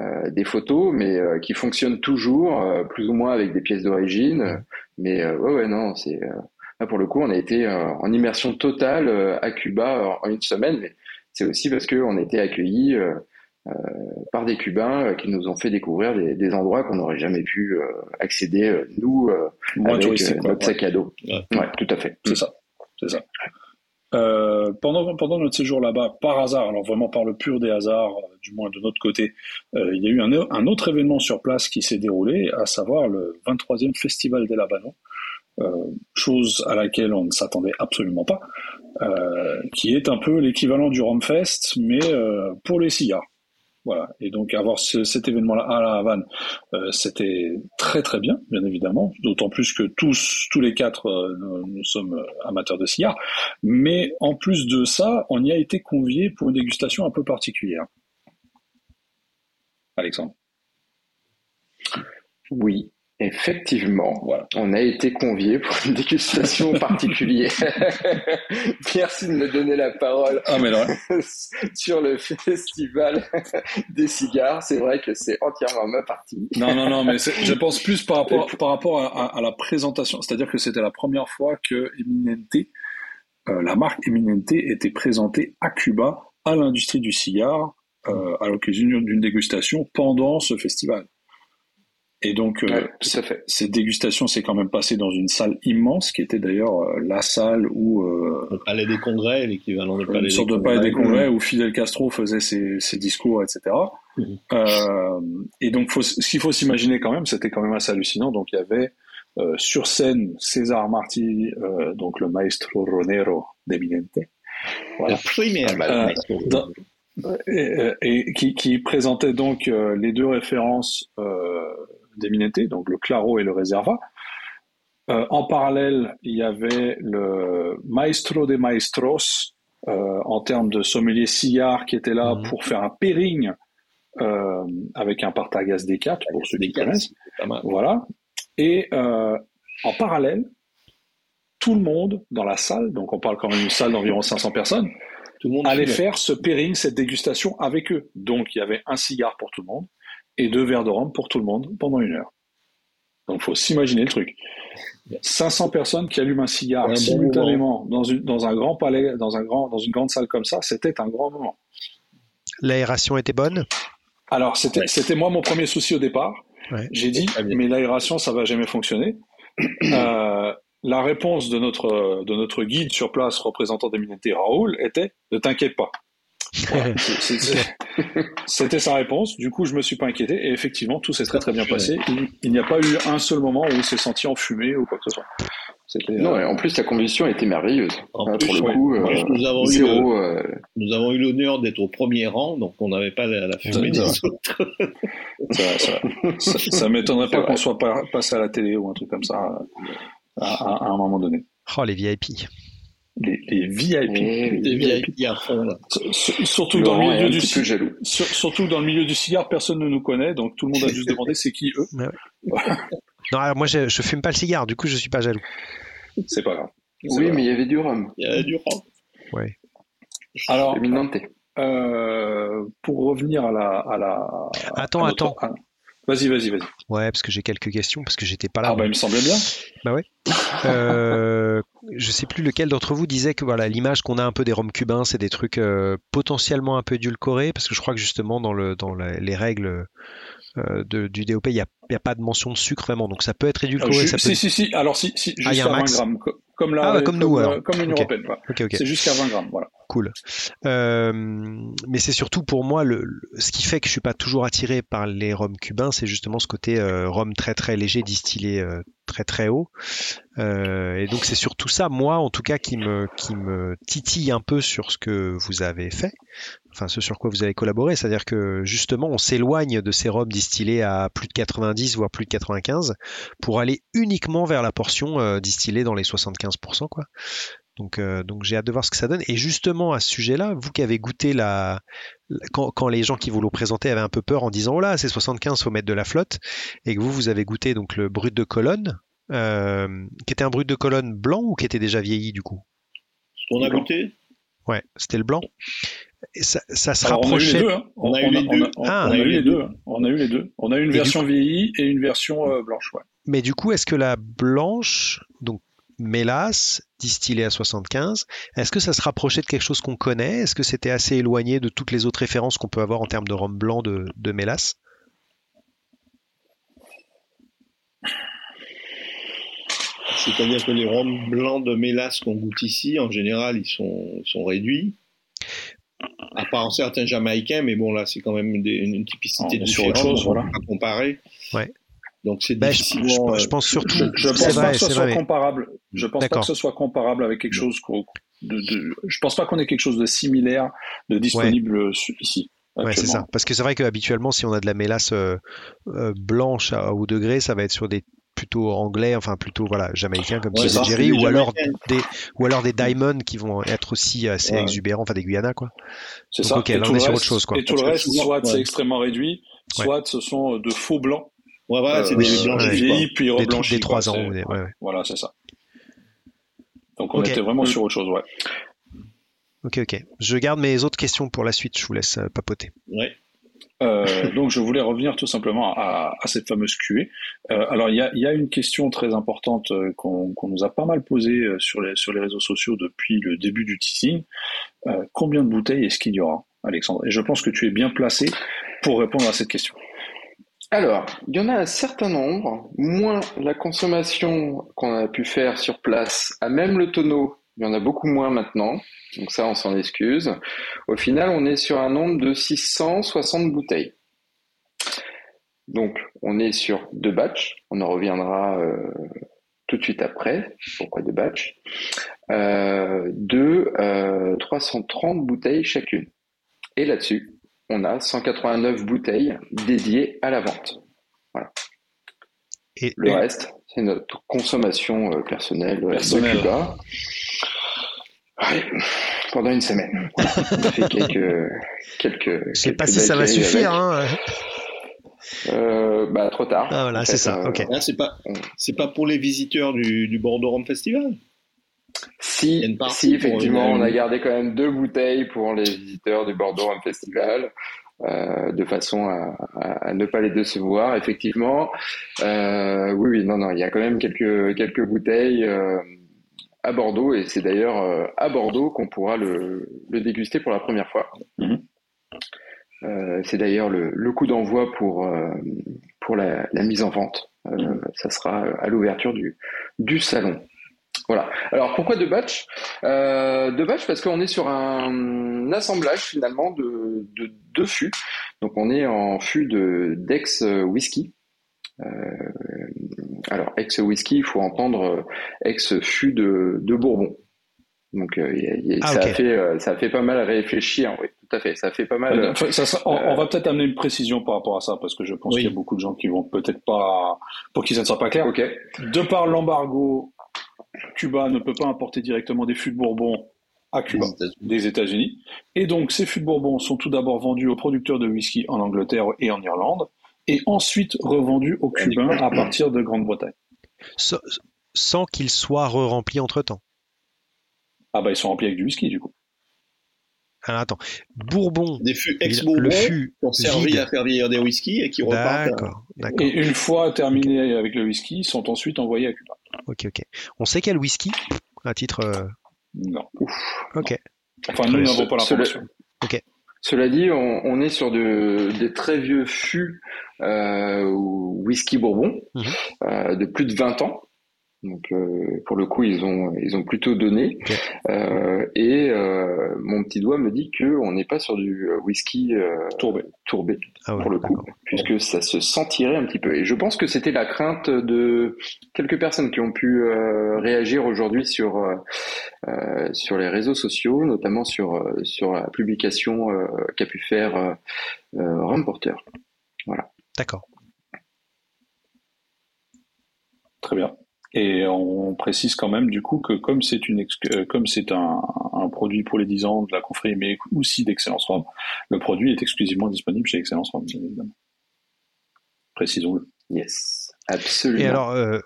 euh, des photos, mais euh, qui fonctionnent toujours, plus ou moins avec des pièces d'origine. Mais ouais, ouais, non, c'est là pour le coup, on a été en immersion totale à Cuba en une semaine, mais c'est aussi parce qu'on a été accueillis par des Cubains qui nous ont fait découvrir des, des endroits qu'on n'aurait jamais pu accéder nous avec notre sac à dos. Ouais. ouais, tout à fait. C'est ça. C'est ça. Euh, pendant, pendant notre séjour là-bas, par hasard, alors vraiment par le pur des hasards, euh, du moins de notre côté, euh, il y a eu un, un, autre événement sur place qui s'est déroulé, à savoir le 23e Festival des Labano, chose à laquelle on ne s'attendait absolument pas, qui est un peu l'équivalent du Romfest, mais pour les cigares. Voilà. Et donc avoir cet événement-là à la Havane, euh, c'était très très bien, bien évidemment. D'autant plus que tous, tous les quatre, euh, nous, sommes amateurs de cigares. Mais en plus de ça, on y a été conviés pour une dégustation un peu particulière. Alexandre. Oui. Effectivement, voilà. on a été conviés pour une dégustation [LAUGHS] particulière. [LAUGHS] Merci de me donner la parole ah, mais [LAUGHS] sur le festival des cigares. C'est vrai que c'est entièrement ma partie. Non, non, non, mais je pense plus par rapport, par rapport à, la présentation. C'est-à-dire que c'était la première fois que Eminente, euh, la marque Eminente, était présentée à Cuba, à l'industrie du cigare, euh, à l'occasion d'une dégustation pendant ce festival. Et donc, euh, cette dégustation s'est quand même passée dans une salle immense, qui était d'ailleurs euh, la salle où... Euh, le palais des congrès, l'équivalent du palais une sorte de palais des congrès où Fidel Castro faisait ses, ses discours, etc. Mhm. Euh, et donc, faut, ce qu'il faut s'imaginer quand même, c'était quand même assez hallucinant. Donc, il y avait euh, sur scène César Marti, euh, donc le maestro ronero d'Eminente. Voilà. Le premier maestro. Et, et qui, qui, présentait donc les deux références d'Eminente, donc le Claro et le Reserva. Euh, en parallèle, il y avait le Maestro de Maestros, euh, en termes de sommelier cigare, qui était là mhm. pour faire un pairing euh, avec un Partagas D4, pour ceux qui connaissent. Voilà. Et en parallèle, tout le monde dans la salle, donc on parle quand même d'une salle d'environ 500 personnes, tout le monde allait faire ce pairing, cette dégustation avec eux. Donc il y avait un cigare pour tout le monde et deux verres de rhum pour tout le monde pendant une heure. Donc, faut s'imaginer le truc. 500 personnes qui allument un cigare simultanément dans, une, dans un grand palais, dans, un grand, dans une grande salle comme ça, c'était un grand moment. L'aération était bonne? Alors, c'était c'était moi mon premier souci au départ. J'ai dit, mais l'aération, ça va jamais fonctionner. [CLEARS THROAT] Euh, la réponse de notre, de notre guide sur place, représentant d'Eminente Raoul, était Ne t'inquiète pas, [LAUGHS] C'était sa réponse. Du coup, je me suis pas inquiété. Et effectivement, tout s'est très très bien passé. Il, n'y a pas eu un seul moment où il s'est senti enfumé ou quoi que ce soit. Non, et en plus, la condition était merveilleuse. pour le coup, nous, avons zéro, eu, nous avons eu l'honneur d'être au premier rang, donc on n'avait pas la, fumée des autres. ça, ça, [LAUGHS] m'étonnerait pas qu'on soit passé à la télé ou un truc comme ça à, à un moment donné. Oh, les VIP les, VIP. les VIP à fond, Surtout dans le milieu du cigare. Surtout dans le milieu du cigare, personne ne nous connaît, donc tout le monde a juste demandé c'est qui eux. [LAUGHS] non, alors moi je, je fume pas le cigare, du coup je suis pas jaloux. C'est pas grave. Oui, mais il y avait du rhum. Il y avait du rhum. Ouais. Alors, euh, pour revenir à la, à la. Attends, attends. Vas-y, vas-y, vas-y. Ouais, parce que j'ai quelques questions, parce que j'étais pas là. Ah, bah, il me semblait bien. Bah ouais. Euh, je sais plus lequel d'entre vous disait que voilà l'image qu'on a un peu des roms cubains, c'est des trucs euh, potentiellement un peu édulcorés, parce que je crois que justement dans, le, dans les règles euh, de, du DOP, il n'y a, a, pas de mention de sucre vraiment, donc ça peut être édulcoré. Euh, ça si, si, si, alors si, si ah, jusqu'à 20 grammes, comme, la, ah, comme, nous, comme l'Union européenne. Voilà. C'est jusqu'à 20 grammes, voilà. Euh, mais c'est surtout pour moi ce qui fait que je suis pas toujours attiré par les rhums cubains, c'est justement ce côté euh, rhum très très léger, distillé euh, très très haut. Euh, et donc c'est surtout ça, moi en tout cas, qui me titille un peu sur ce que vous avez fait, enfin ce sur quoi vous avez collaboré, c'est-à-dire que justement on s'éloigne de ces rhums distillés à plus de 90 voire plus de 95 pour aller uniquement vers la portion distillée dans les 75% quoi. Donc, euh, donc j'ai hâte de voir ce que ça donne. Et justement, à ce sujet-là, vous qui avez goûté la, quand, quand, les gens qui vous l'ont présenté avaient un peu peur en disant oh là, c'est 75, faut mettre de la flotte, et que vous, vous avez goûté donc le brut de colonne, euh, qui était un brut de colonne blanc ou qui était déjà vieilli du coup? Ce qu'on a goûté Ouais, c'était le blanc. Et ça, ça se rapprochait. On a eu les deux. On a eu les deux. On a eu les deux. On a eu une version vieillie et une version euh, blanche. Ouais. Mais du coup, est-ce que la blanche, donc mélasse, distillé à 75. Est-ce que ça se rapprochait de quelque chose qu'on connaît? Est-ce que c'était assez éloigné de toutes les autres références qu'on peut avoir en termes de rhum blanc de, de mélasse? C'est-à-dire que les rhums blancs de mélasse qu'on goûte ici, en général, ils sont, sont réduits. À part certains jamaïcains, mais bon, là, c'est quand même une typicité de sur autre chose, voilà. à comparer. Ouais. Donc c'est ben, difficilement. Je, pense surtout. Je, je pense pas que ce soit comparable. Je pense pas que ce soit comparable avec quelque chose. De, de, je pense pas qu'on ait quelque chose de similaire de disponible ici. Ouais, c'est ça. Parce que c'est vrai qu'habituellement, si on a de la mélasse euh, euh, blanche à haut degré, ça va être sur des plutôt anglais, enfin plutôt voilà jamaïcains comme ouais, Jerry, ou alors des ou alors des diamonds qui vont être aussi assez exubérants, enfin des Guyana quoi. C'est ça. Là on est sur autre chose quoi. Et tout le reste, soit c'est extrêmement réduit, soit ce sont de faux blancs Ouais, voilà, c'est des blanches vieillis puis reblanchis. Des 3 ans. Voilà, c'est ça. Donc on était vraiment sur autre chose, ouais. Ok, ok. Je garde mes autres questions pour la suite. Je vous laisse papoter. Ouais. Euh, [LAUGHS] donc je voulais revenir tout simplement à, cette fameuse QA. Euh, alors il y a, une question très importante euh, qu'on nous a pas mal posée sur les, sur les réseaux sociaux depuis le début du teasing. combien de bouteilles est-ce qu'il y aura, Alexandre? Et je pense que tu es bien placé pour répondre à cette question. Alors, il y en a un certain nombre, moins la consommation qu'on a pu faire sur place à même le tonneau, il y en a beaucoup moins maintenant. Donc ça, on s'en excuse. Au final, on est sur un nombre de 660 bouteilles. Donc, on est sur deux batchs. On en reviendra euh, tout de suite après. Pourquoi deux batchs? Euh, De 330 euh, bouteilles chacune. Et là-dessus, on a 189 bouteilles dédiées à la vente. Voilà. Et, le reste, c'est notre consommation personnelle, personnelle. Ouais, pendant une semaine. [LAUGHS] On a fait quelques. quelques Je sais pas si ça va suffire. Hein. Euh, bah, trop tard. Ah, voilà, c'est ça. ok. Ah, c'est pas, c'est pas pour les visiteurs du, du Bordeaux Rome Festival? Si, si effectivement, on a gardé quand même deux bouteilles pour les visiteurs du Bordeaux Rome Festival. Euh, de façon à, à, ne pas les décevoir. Effectivement, euh, oui, oui, non, non, il y a quand même quelques quelques bouteilles. Euh, à Bordeaux et c'est d'ailleurs à Bordeaux qu'on pourra le, déguster pour la première fois. Mhm. C'est d'ailleurs le, coup d'envoi pour, pour la, mise en vente. Mhm. Ça sera à l'ouverture du, du salon. Voilà. Alors pourquoi deux batchs? Deux batchs parce qu'on est sur un, assemblage finalement de, de deux fûts. Donc on est en fût de Dex Whisky. Alors, ex-whisky, il faut entendre euh, ex-fût de, Bourbon. Donc, euh, ah, ça, a fait, euh, ça fait pas mal réfléchir, oui, tout à fait. Ça fait pas mal. on, va peut-être amener une précision par rapport à ça, parce que je pense qu'il y a beaucoup de gens qui vont peut-être pas, pour qui ça ne sera pas clair. Ok. De par l'embargo, Cuba ne peut pas importer directement des fûts de Bourbon à Cuba, des États-Unis. Et donc, ces fûts de Bourbon sont tout d'abord vendus aux producteurs de whisky en Angleterre et en Irlande et ensuite revendus aux Cubains à partir de Grande-Bretagne. Sans, qu'ils soient re-remplis entre-temps. Ah bah ils sont remplis avec du whisky du coup. Alors attends, Bourbon. Des fûts ex-Bourbon le fût ont servi à faire vieillir des whisky et qui repartent. D'accord, Et une fois terminés avec le whisky, ils sont ensuite envoyés à Cuba. Ok, ok. On sait quel whisky? À titre. Euh, non. Ok. Enfin, nous n'avons pas l'information. Ok. Cela dit, on, est sur de, des très vieux fûts euh, whisky bourbon mhm. euh, de plus de 20 ans. Donc euh, pour le coup, ils ont ils ont plutôt donné. Euh, et euh, mon petit doigt me dit que on n'est pas sur du whisky tourbé, tourbé ah pour le coup, puisque ça se sentirait un petit peu. Et je pense que c'était la crainte de quelques personnes qui ont pu réagir aujourd'hui sur sur les réseaux sociaux, notamment sur sur la publication qu'a pu faire Ramporter. Voilà. D'accord. Très bien. Et on précise quand même du coup que comme c'est une euh, comme c'est un, produit pour les 10 ans de la confrérie, mais aussi d'Excellence Rome, le produit est exclusivement disponible chez Excellence Rome, bien évidemment. Précisons-le. Yes, absolument. Et alors, euh,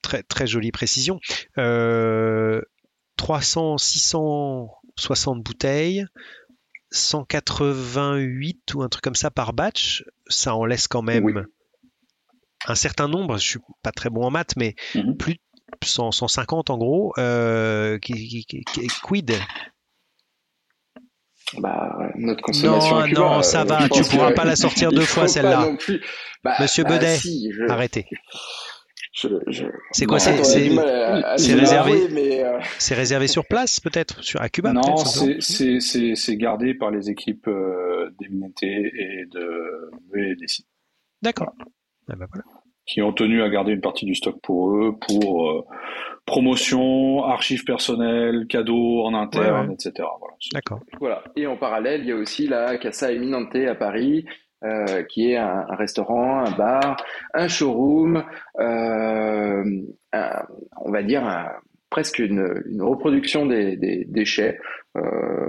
très très jolie précision. Euh, 300, 660 bouteilles, 188 ou un truc comme ça par batch, ça en laisse quand même un certain nombre, je suis pas très bon en maths, mais mhm. plus de 150 en gros, euh, qui, quid? Bah, notre consommation non, non, ça euh, va, tu pourras pas la sortir [LAUGHS] deux fois celle-là. Bah, Monsieur bah, Bedet, arrêtez. C'est quoi C'est réservé. Euh, c'est réservé sur place peut-être sur à Cuba. Non, c'est gardé par les équipes euh, d'Eminente et de VDC. D'accord. Ah bah qui ont tenu à garder une partie du stock pour eux, pour euh, promotion, archives personnelles, cadeaux en interne, etc. D'accord. Voilà. Et en parallèle, il y a aussi la Casa Eminente à Paris, euh, qui est un, restaurant, un bar, un showroom, euh, on va dire un, presque une, une reproduction des, des déchets euh,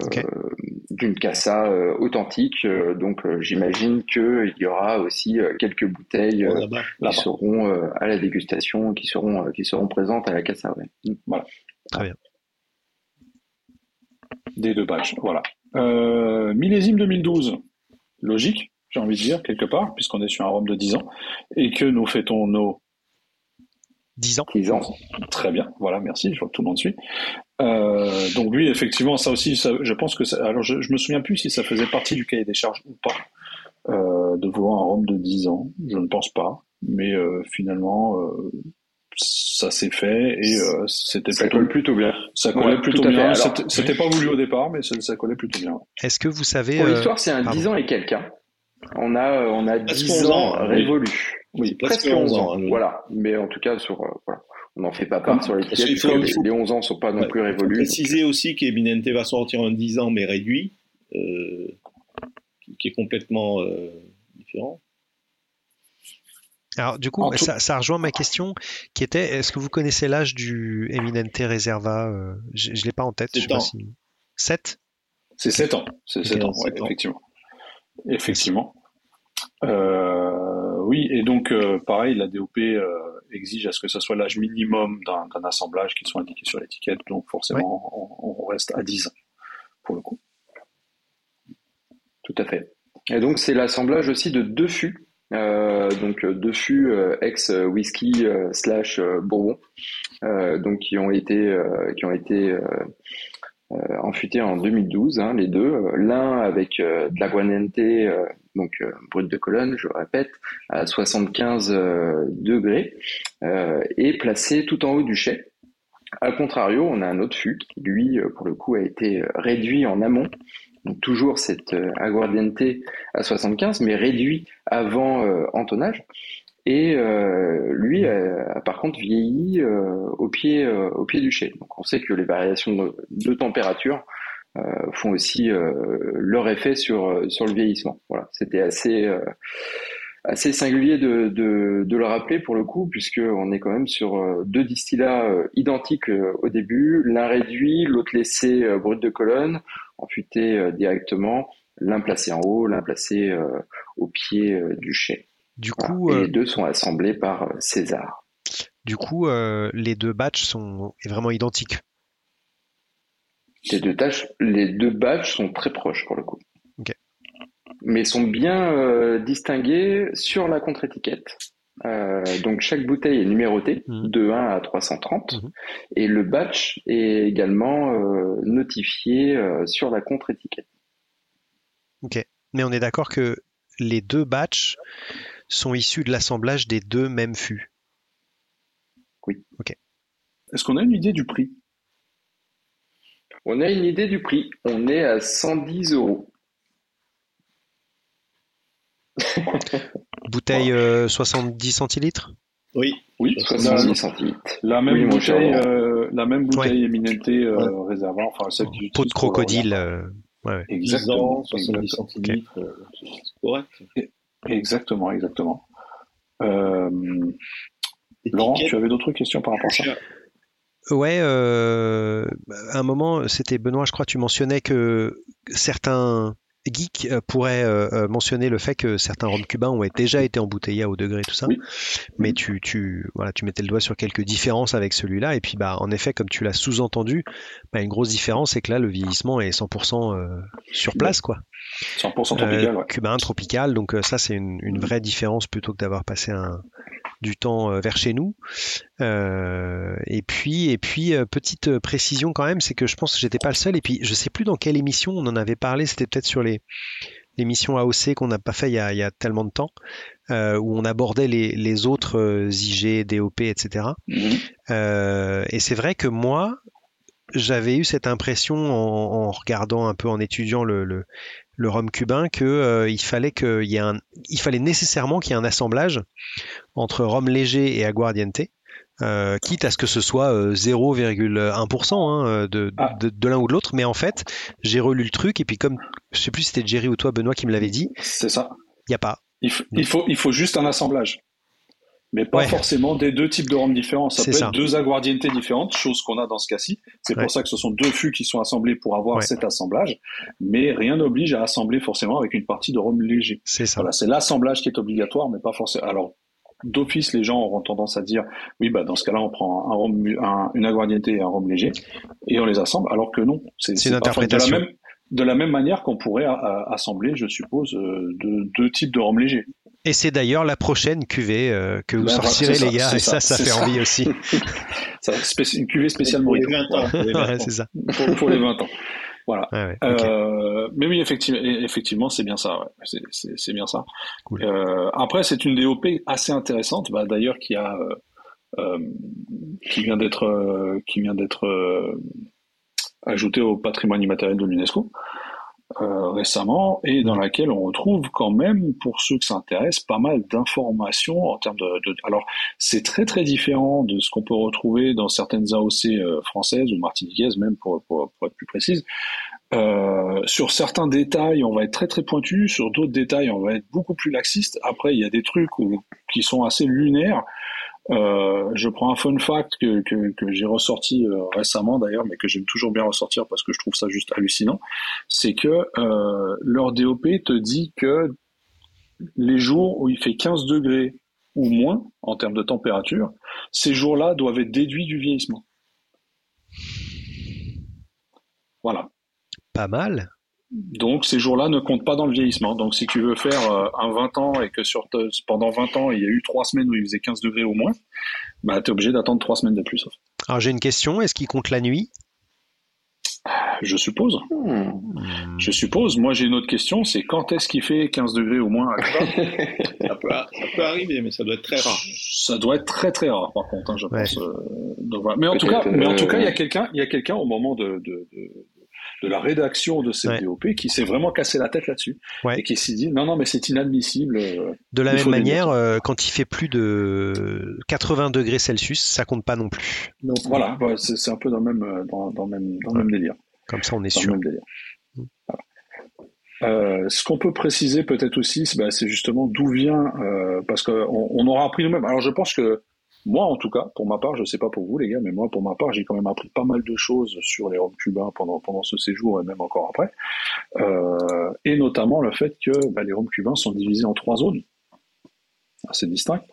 d'une cassa euh, authentique. Euh, donc j'imagine qu'il y aura aussi quelques bouteilles qui seront à la dégustation, qui seront qui seront présentes à la cassa. Voilà. Très bien. Des deux batchs, voilà. millésime 2012, logique, j'ai envie de dire, quelque part, puisqu'on est sur un rhum de 10 ans, et que nous fêtons nos 10 ans. 10 ans. Très bien, voilà, merci, je vois que tout le monde suit. Euh, donc lui, effectivement, ça aussi, je pense que ça, alors je, je me souviens plus si ça faisait partie du cahier des charges ou pas, euh, de vouloir un rhum de 10 ans, je ne pense pas, mais euh, finalement, euh, ça s'est fait et euh, c'était ça colle plutôt bien. Ça collait plutôt bien. C'était pas voulu au départ, mais ça, ça collait plutôt bien. Est-ce que vous savez Pour l'histoire, c'est un 10 ans et quelqu'un. Hein. On a on a 10 ans, révolus. Oui, presque 11 ans. Hein, voilà, mais en tout cas sur voilà on n'en fait pas part sur l'étiquette. Les, 11 ans ne sont pas non plus révolus. préciser aussi qu'Eminente va sortir un 10 ans mais réduit, euh, qui est complètement euh, différent. Alors du coup, ça, rejoint ma question qui était est-ce que vous connaissez l'âge du Eminente Reserva euh, Je ne l'ai pas en tête. Je sais pas si... 7 C'est 7 ans. C'est 7 ans, effectivement. Effectivement. Oui, et donc pareil, la DOP exige à ce que ce soit l'âge minimum d'un assemblage qui soit indiqué sur l'étiquette. Donc forcément, on, reste à 10 ans pour le coup. Tout à fait. Et donc c'est l'assemblage aussi de deux fûts. Euh, donc deux fûts euh, ex whisky euh, slash bourbon, donc qui ont été qui ont été enfutés en 2012, hein, les deux. L'un avec de l'aguanente donc euh, brut de colonne, je répète, à 75 euh, degrés, euh, et placé tout en haut du chai. A contrario, on a un autre fût qui, lui, pour le coup, a été réduit en amont. Donc toujours cette aguardiente à 75, mais réduit avant entonnage. Et lui a, par contre vieilli au pied au pied du chai. Donc on sait que les variations de température euh, font aussi euh, leur effet sur euh, sur le vieillissement. Voilà, c'était assez assez singulier de, de, de, le rappeler pour le coup, puisque on est quand même sur deux distillats identiques au début, l'un réduit, l'autre laissé brut de colonne, enfuté directement, l'un placé en haut, l'un placé au pied du chai. Du coup, Et les deux sont assemblés par César. Du coup, les deux batchs sont vraiment identiques. Les deux tâches, les deux badges sont très proches pour le coup. Mais sont bien euh, distingués sur la contre-étiquette. Euh, donc chaque bouteille est numérotée mhm. de 1 à 330 mhm. et le batch est également euh, notifié sur la contre-étiquette. Ok, mais on est d'accord que les deux batchs sont issus de l'assemblage des deux mêmes fûts. Oui. Ok. Est-ce qu'on a une idée du prix? On a une idée du prix. On est à 110 euros. [LAUGHS] Bouteille 70 euh, centilitres? Oui, oui 70 centilitres. La même bouteille, euh, la même bouteille Eminente euh, réservoir, enfin celle qui Peau de crocodile. Ouais, exactement, 70 centilitres, c'est correct. Exactement, exactement. Laurent, tu avais d'autres questions par rapport à ça? Ouais, euh, à un moment, c'était Benoît, je crois, tu mentionnais que certains geeks euh, pourraient euh, mentionner le fait que certains rhums cubains ont déjà été embouteillés à haut degré, tout ça. Mais tu, tu, voilà, tu mettais le doigt sur quelques différences avec celui-là. Et puis, bah, en effet, comme tu l'as sous-entendu, bah, une grosse différence, c'est que là, le vieillissement est 100% sur place, quoi. 100% tropical, ouais. Cubain, tropical. Donc, ça, c'est une, une, vraie différence plutôt que d'avoir passé un, du temps euh, vers chez nous. Euh, et puis, et puis euh, petite précision quand même, c'est que je pense que j'étais pas le seul. Et puis, je sais plus dans quelle émission on en avait parlé. C'était peut-être sur les l'émission AOC qu'on n'a pas fait il y, a, tellement de temps, où on abordait les, autres IG, DOP, etc. Et c'est vrai que moi, j'avais eu cette impression en, regardant un peu, en étudiant le, le rhum cubain que euh, il fallait qu'il y ait un, il fallait nécessairement qu'il y ait un assemblage entre rhum léger et aguardiente. Euh, quitte à ce que ce soit 0,1% euh, hein, de, ah. de, de l'un ou de l'autre, mais en fait, j'ai relu le truc et puis comme je sais plus si c'était Jerry ou toi Benoît qui me l'avait dit, c'est ça. Il y a pas. Il, il, faut il faut juste un assemblage. Mais pas forcément des deux types de rhum différents. Ça peut être deux aguardientes différentes, chose qu'on a dans ce cas-ci. C'est pour ça que ce sont deux fûts qui sont assemblés pour avoir cet assemblage, mais rien n'oblige à assembler forcément avec une partie de rhum léger. C'est ça. Voilà, c'est l'assemblage qui est obligatoire, mais pas forcément. Alors, d'office, les gens auront tendance à dire, oui, bah, dans ce cas-là, on prend un rhum, une aguardiente et un rhum léger, et on les assemble, alors que non. C'est une interprétation. De la même, de la même manière qu'on pourrait assembler, je suppose, euh, de, deux types de rhum léger. Et c'est d'ailleurs la prochaine cuvée euh, que vous ben, sortirez, les gars, et ça, ça, fait envie aussi. [LAUGHS] une cuvée spéciale pour les 20 ans. [LAUGHS] c'est ça. Pour, les 20 ans. Voilà. euh, mais oui, effectivement, effectivement, c'est bien ça. Ouais. C'est bien ça. Euh, après, c'est une DOP assez intéressante, bah, d'ailleurs, qui a, euh, qui vient d'être, qui vient d'être ajoutée au patrimoine immatériel de l'UNESCO. Euh, récemment et dans laquelle on retrouve quand même, pour ceux que ça intéresse, pas mal d'informations en termes de, de... Alors, c'est très très différent de ce qu'on peut retrouver dans certaines AOC euh, françaises ou martiniquaises, même pour, pour, pour être plus précise. Euh, sur certains détails, on va être très très pointu. Sur d'autres détails, on va être beaucoup plus laxiste. Après, il y a des trucs qui sont assez lunaires. Euh, je prends un fun fact que, que, que j'ai ressorti euh, récemment d'ailleurs, mais que j'aime toujours bien ressortir parce que je trouve ça juste hallucinant. C'est que euh, leur DOP te dit que les jours où il fait 15 degrés ou moins en termes de température, ces jours-là doivent être déduits du vieillissement. Voilà. Pas mal. Donc ces jours-là ne comptent pas dans le vieillissement. Donc si tu veux faire euh, un 20 ans et que sur pendant 20 ans il y a eu 3 semaines où il faisait 15 degrés au moins, bah, tu es obligé d'attendre 3 semaines de plus. Alors j'ai une question, est-ce qu'il compte la nuit? Je suppose. Hmm. Je suppose. Moi, j'ai une autre question, c'est quand est-ce qu'il fait 15 degrés au moins à [LAUGHS] ça, peut, ça, peut, arriver, mais ça doit être très rare. Ça doit être très très rare, par contre, hein, je pense. Euh, mais en tout cas, mais en tout cas, il y a euh, quelqu'un, il y a quelqu'un au moment de, de, de la rédaction de cette DOP qui s'est vraiment cassé la tête là-dessus et qui s'est dit non non mais c'est inadmissible. Euh, de la même manière, euh, quand il fait plus de 80 degrés Celsius, ça compte pas non plus. voilà, c'est un peu dans le même euh, dans, dans même dans le même délire. Comme ça, on est sûr. Ce qu'on peut préciser peut-être aussi, c'est bah, justement d'où vient, parce qu'on on aura appris nous-mêmes. Alors je pense que moi, en tout cas, pour ma part, je sais pas pour vous les gars, mais moi, pour ma part, j'ai quand même appris pas mal de choses sur les roms cubains pendant pendant ce séjour et même encore après, euh, et notamment le fait que bah, les roms cubains sont divisés en trois zones assez distinctes.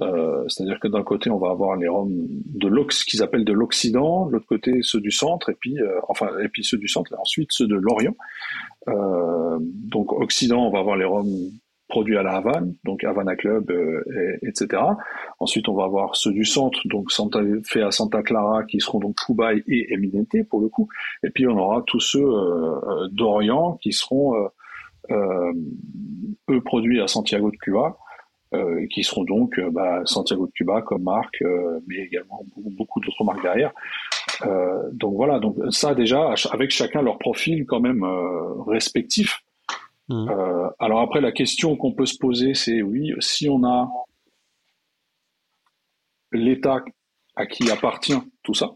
Euh, c'est-à-dire que d'un côté, on va avoir les roms de l'Ox, qu'ils appellent de l'Occident, de l'autre côté ceux du centre, et puis euh, enfin et puis ceux du centre, et ensuite ceux de l'Orient. Euh, donc Occident, on va avoir les roms produits à la Havane, donc Havana Club, euh, etc. Ensuite, on va avoir ceux du centre, donc Santa, à Santa Clara, qui seront donc Kubai et Eminente pour le coup. Et puis on aura tous ceux euh, euh, d'Orient qui seront eux produits à Santiago de Cuba. Euh, qui seront donc bah, Santiago de Cuba comme marque, mais également beaucoup, beaucoup d'autres marques derrière. donc voilà, donc ça déjà avec chacun leur profil quand même respectif. Mmh. Euh, alors après, la question qu'on peut se poser, c'est oui, si on a l'État à qui appartient tout ça,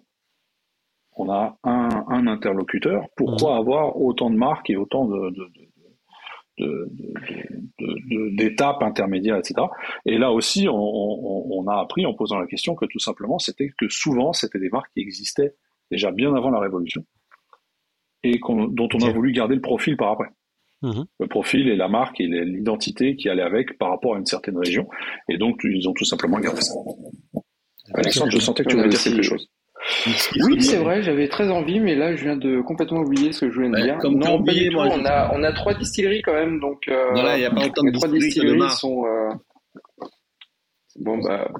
on a un, interlocuteur, pourquoi mmh. avoir autant de marques et autant de, d'étapes intermédiaires, etc. Et là aussi, on, a appris en posant la question que tout simplement, c'était que souvent, c'était des marques qui existaient déjà bien avant la Révolution et dont on a voulu garder le profil par après. Mhm. Le profil et la marque et l'identité qui allait avec par rapport à une certaine région. Et donc, ils ont tout simplement gardé ça. Alexandre, je sentais que tu voulais dire quelque chose. Oui, c'est vrai, j'avais très envie, mais là, je viens de complètement oublier ce que je voulais dire. Comme non, oublié, moi, on a, on a trois distilleries quand même, donc. Euh, voilà, il n'y a pas autant de trois distilleries sont. Euh... Bon bah,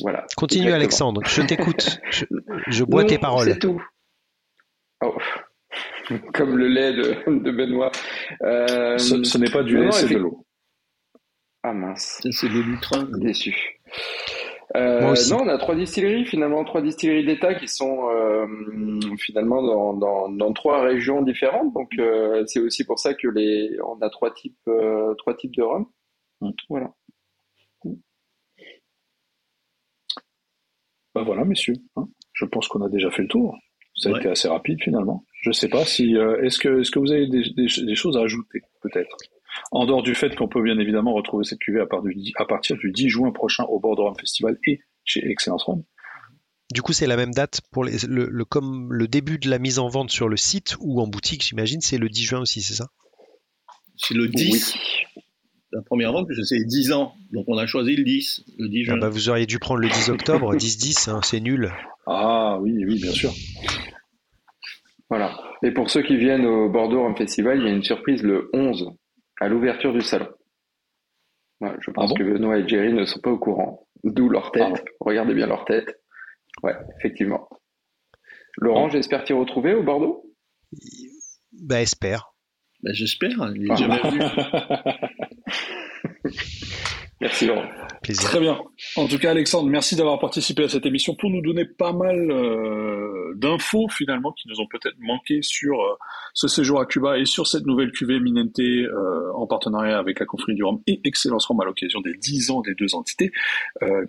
voilà. Continue, Alexandre. Je t'écoute. Je, je, bois tes paroles. C'est tout. Oh. [LAUGHS] comme le lait de, Benoît. Euh, ce, n'est pas du lait, c'est de l'eau. Ah mince. C'est de l'ultra. Déçu. Euh, non, on a trois distilleries, finalement, trois distilleries d'État qui sont euh, finalement dans, dans, trois régions différentes. Donc, c'est aussi pour ça que les, on a trois types, trois types de rhum. Mm. Voilà. Ben voilà, messieurs. Hein. Je pense qu'on a déjà fait le tour. Ça a été assez rapide finalement. Je sais pas si euh, est-ce que est-ce que vous avez des, des, choses à ajouter peut-être? En dehors du fait qu'on peut bien évidemment retrouver cette cuvée à, partir du 10 juin prochain au Bordeaux Rhum Festival et chez Excellence Rhum. Du coup, c'est la même date pour le, comme le début de la mise en vente sur le site ou en boutique, j'imagine, c'est le 10 juin aussi, c'est ça? C'est le 10. La première vente, c'est 10 ans. Donc on a choisi le 10, le 10 juin. Ah bah, vous auriez dû prendre le 10 octobre, [LAUGHS] 10-10, hein, c'est nul. Ah oui, oui, bien sûr. Voilà. Et pour ceux qui viennent au Bordeaux Rhum Festival, il y a une surprise le 11, à l'ouverture du salon. je pense ah que Benoît et Jerry ne sont pas au courant. D'où leur tête. Ah Regardez bien leur tête. Ouais, effectivement. Laurent, j'espère t'y retrouver au Bordeaux? Bah, espère. Bah, j'espère, il jamais vu. [LAUGHS] Merci Laurent. Très bien. En tout cas, Alexandre, merci d'avoir participé à cette émission pour nous donner pas mal euh, d'infos finalement qui nous ont peut-être manqué sur euh, ce séjour à Cuba et sur cette nouvelle cuvée Minente euh, en partenariat avec la Confrérie du Rhum et Excellence Rhum à l'occasion des 10 ans des deux entités,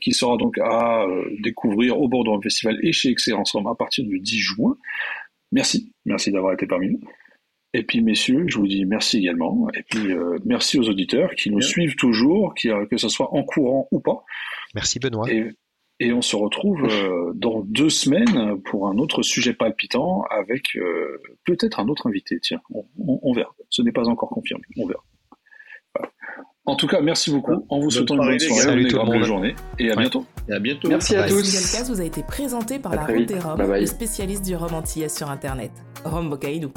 qui sera donc à découvrir au Bordeaux Festival et chez Excellence Rhum à partir du 10 juin. Merci, merci d'avoir été parmi nous. Et puis, messieurs, je vous dis merci également. Et puis, euh, merci aux auditeurs qui nous suivent toujours, qui, euh, que ce soit en courant ou pas. Merci, Benoît. Et, et on se retrouve euh, dans deux semaines pour un autre sujet palpitant avec peut-être un autre invité. Tiens, on, on, verra. Ce n'est pas encore confirmé. On verra. En tout cas, merci beaucoup. En vous souhaitant une bonne soirée, une bonne journée et à bientôt. Et à bientôt. Merci à tous. Vous a été présenté par la Route des Roms, le spécialiste du rhum antillais sur Internet. Rome Bocaïdou.